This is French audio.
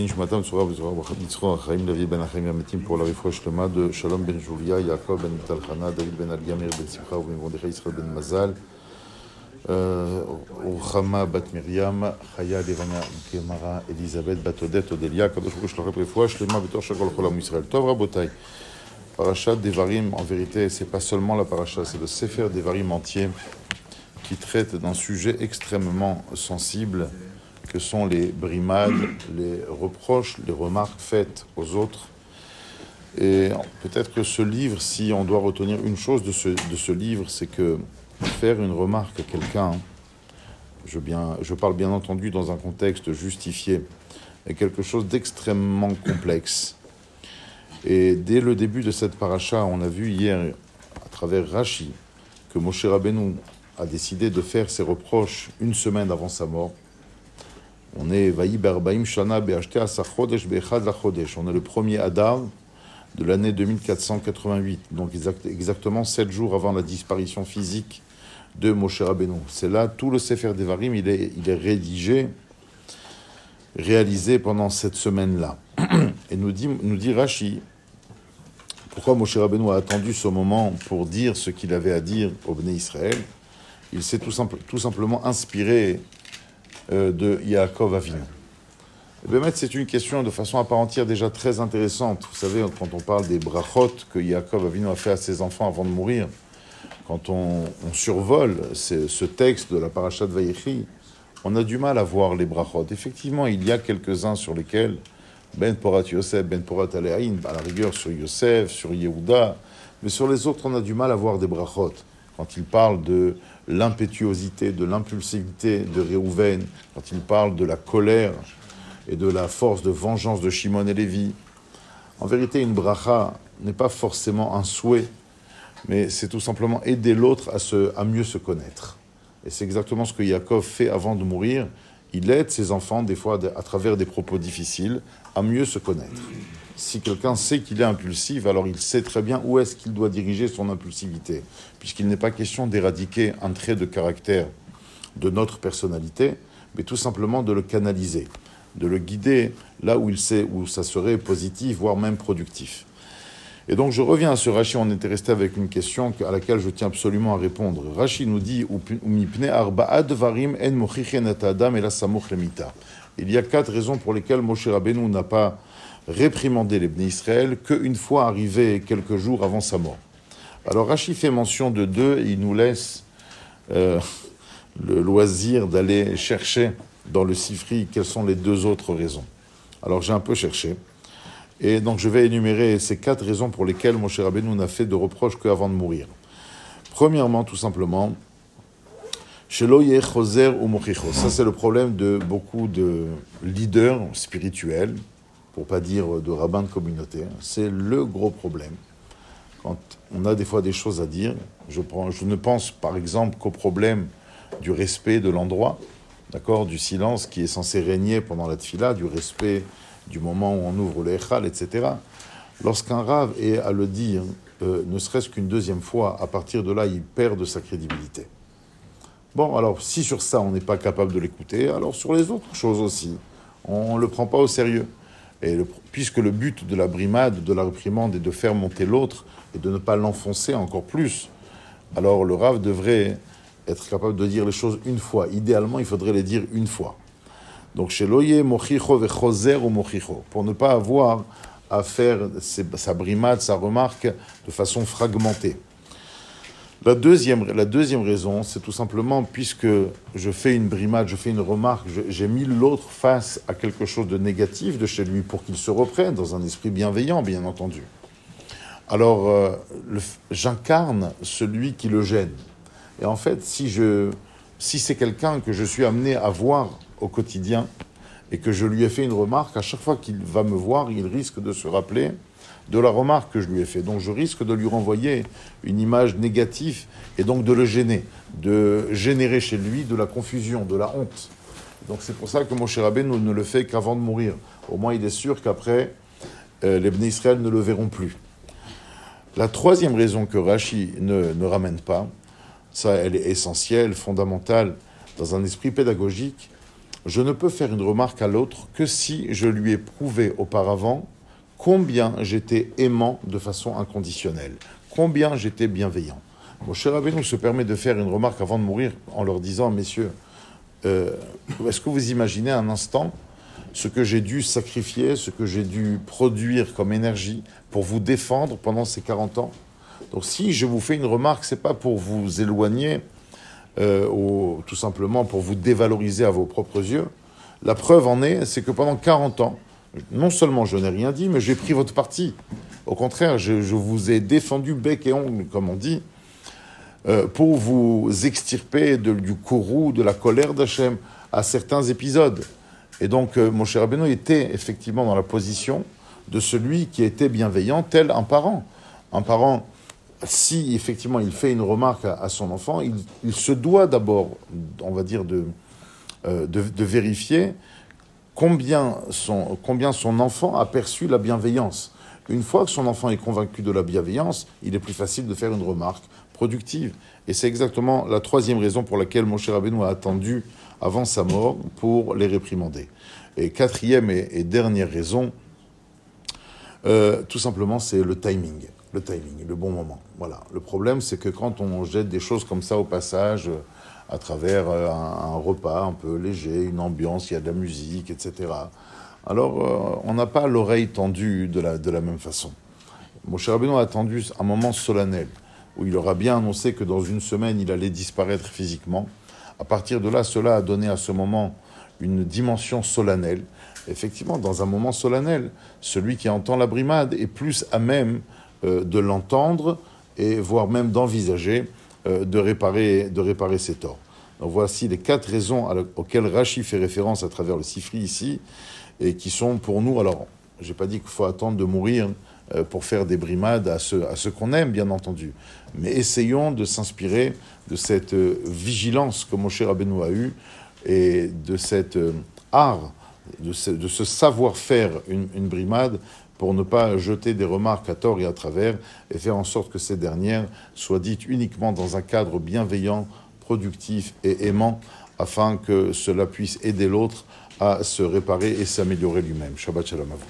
Nishmatam Tzura B'Zura B'Chaim Chaim David Ben la de Ben Ben Ben Ben Ben Ben. Parashat Devarim, en vérité, c'est pas seulement la parasha, c'est le Devarim entier qui traite d'un sujet extrêmement sensible que sont les brimades, les reproches, les remarques faites aux autres. Et peut-être que ce livre, si on doit retenir une chose de ce, de ce livre, c'est que faire une remarque à quelqu'un, je, bien, je parle bien entendu dans un contexte justifié, est quelque chose d'extrêmement complexe. Et dès le début de cette paracha, on a vu hier, à travers Rashi, que Moshe Rabbeinu a décidé de faire ses reproches une semaine avant sa mort. On est On est le premier Adar de l'année 2488, donc exactement sept jours avant la disparition physique de Moshe Rabbeinu. C'est là tout le Sefer Devarim, il est, il est rédigé, réalisé pendant cette semaine-là. Et nous dit, nous Rashi, pourquoi Moshe Rabbeinu a attendu ce moment pour dire ce qu'il avait à dire au Bnei Israël? Il s'est tout, simplement inspiré euh, de Yaakov Avinu. c'est une question de façon à part entière déjà très intéressante. Vous savez, quand on parle des brachot que Yaakov Avinu a fait à ses enfants avant de mourir, quand on, survole ce texte de la parashat Vayechi, on a du mal à voir les brachot. Effectivement, il y a quelques-uns sur lesquels ben Porat Yosef, Ben Porat Aleaïn, à la rigueur sur Yosef, sur Yehuda, mais sur les autres, on a du mal à voir des brachot. Quand il parle de l'impétuosité, de l'impulsivité de Réhouven, quand il parle de la colère et de la force de vengeance de Shimon et Lévi. En vérité, une bracha n'est pas forcément un souhait, mais c'est tout simplement aider l'autre à, mieux se connaître. Et c'est exactement ce que Yaakov fait avant de mourir il aide ses enfants, des fois, à travers des propos difficiles, à mieux se connaître. Si quelqu'un sait qu'il est impulsif, alors il sait très bien où est-ce qu'il doit diriger son impulsivité, puisqu'il n'est pas question d'éradiquer un trait de caractère de notre personnalité, mais tout simplement de le canaliser, de le guider là où il sait où ça serait positif, voire même productif. Et donc je reviens à ce Rashi, on était resté avec une question à laquelle je tiens absolument à répondre. Rashi nous dit Il y a quatre raisons pour lesquelles Moshe Rabbeinu n'a pas réprimandé les Israël qu'une fois arrivé quelques jours avant sa mort. Alors Rashi fait mention de deux, il nous laisse euh, le loisir d'aller chercher dans le Sifri quelles sont les deux autres raisons. Alors j'ai un peu cherché. Et donc je vais énumérer ces quatre raisons pour lesquelles mon cher Rabbeinu n'a fait de reproches qu'avant de mourir. Premièrement, tout simplement, ou. Ça, c'est le problème de beaucoup de leaders spirituels, pour pas dire de rabbins de communauté. C'est le gros problème. Quand on a des fois des choses à dire, je ne pense par exemple qu'au problème du respect de l'endroit, d'accord, du silence qui est censé régner pendant la tfila, du respect du moment où on ouvre le Echal, etc. Lorsqu'un rave est à le dire, euh, ne serait-ce qu'une deuxième fois, à partir de là, il perd de sa crédibilité. Bon, alors si sur ça on n'est pas capable de l'écouter, alors sur les autres choses aussi, on ne le prend pas au sérieux. Et puisque le but de la brimade, de la réprimande est de faire monter l'autre et de ne pas l'enfoncer encore plus, alors le rave devrait être capable de dire les choses une fois. Idéalement, il faudrait les dire une fois. Donc chez Loye, Mochicho Choser ou pour ne pas avoir à faire sa brimade, sa remarque de façon fragmentée. La deuxième, la deuxième raison, c'est tout simplement puisque je fais une brimade, je fais une remarque, j'ai mis l'autre face à quelque chose de négatif de chez lui pour qu'il se reprenne dans un esprit bienveillant, bien entendu. Alors, euh, j'incarne celui qui le gêne. Et en fait, si, si c'est quelqu'un que je suis amené à voir au quotidien et que je lui ai fait une remarque, à chaque fois qu'il va me voir, il risque de se rappeler de la remarque que je lui ai faite. Donc je risque de lui renvoyer une image négative et donc de le gêner, de générer chez lui de la confusion, de la honte. Donc c'est pour ça que mon cher abbé ne le fait qu'avant de mourir. Au moins il est sûr qu'après, euh, les Bnei Israël ne le verront plus. La troisième raison que Rashi ne, ne ramène pas, ça elle est essentielle, fondamentale, dans un esprit pédagogique, je ne peux faire une remarque à l'autre que si je lui ai prouvé auparavant combien j'étais aimant de façon inconditionnelle, combien j'étais bienveillant. Mon cher Rabbeinu se permet de faire une remarque avant de mourir en leur disant, messieurs, euh, est-ce que vous imaginez un instant ce que j'ai dû sacrifier, ce que j'ai dû produire comme énergie pour vous défendre pendant ces 40 ans? Donc si je vous fais une remarque, c'est pas pour vous éloigner euh, ou tout simplement pour vous dévaloriser à vos propres yeux. La preuve en est, c'est que pendant 40 ans, non seulement je n'ai rien dit, mais j'ai pris votre parti. Au contraire, je, vous ai défendu bec et ongle, comme on dit, euh, pour vous extirper du courroux, de la colère d'Hachem à certains épisodes. Et donc, euh, mon cher Abeno était effectivement dans la position de celui qui était bienveillant, tel un parent. Un parent, si effectivement il fait une remarque à, son enfant, il, se doit d'abord, on va dire, de, euh, de, vérifier combien son, combien son enfant a perçu la bienveillance. Une fois que son enfant est convaincu de la bienveillance, il est plus facile de faire une remarque productive. Et c'est exactement la troisième raison pour laquelle mon cher Abeno a attendu avant sa mort pour les réprimander. Et quatrième et, dernière raison, euh, tout simplement, c'est le timing. Le timing, le bon moment. Voilà. Le problème, c'est que quand on jette des choses comme ça au passage, euh, à travers euh, un, repas un peu léger, une ambiance, il y a de la musique, etc., alors on n'a pas l'oreille tendue de la, de la même façon. Mon cher Abeno a attendu un moment solennel où il aura bien annoncé que dans une semaine, il allait disparaître physiquement. À partir de là, cela a donné à ce moment une dimension solennelle. Effectivement, dans un moment solennel, celui qui entend la brimade est plus à même euh, de l'entendre et voire même d'envisager euh, de, réparer, de réparer ses torts. Voici les quatre raisons auxquelles Rachi fait référence à travers le Sifri ici, et qui sont pour nous, alors, j'ai pas dit qu'il faut attendre de mourir euh, pour faire des brimades à ceux, à qu'on aime, bien entendu. Mais essayons de s'inspirer de cette euh, vigilance que Moshe Rabbeinu a eue et de cet euh, art, de ce, savoir-faire une, une, brimade pour ne pas jeter des remarques à tort et à travers et faire en sorte que ces dernières soient dites uniquement dans un cadre bienveillant, productif et aimant afin que cela puisse aider l'autre à se réparer et s'améliorer lui-même. Shabbat shalom à vous.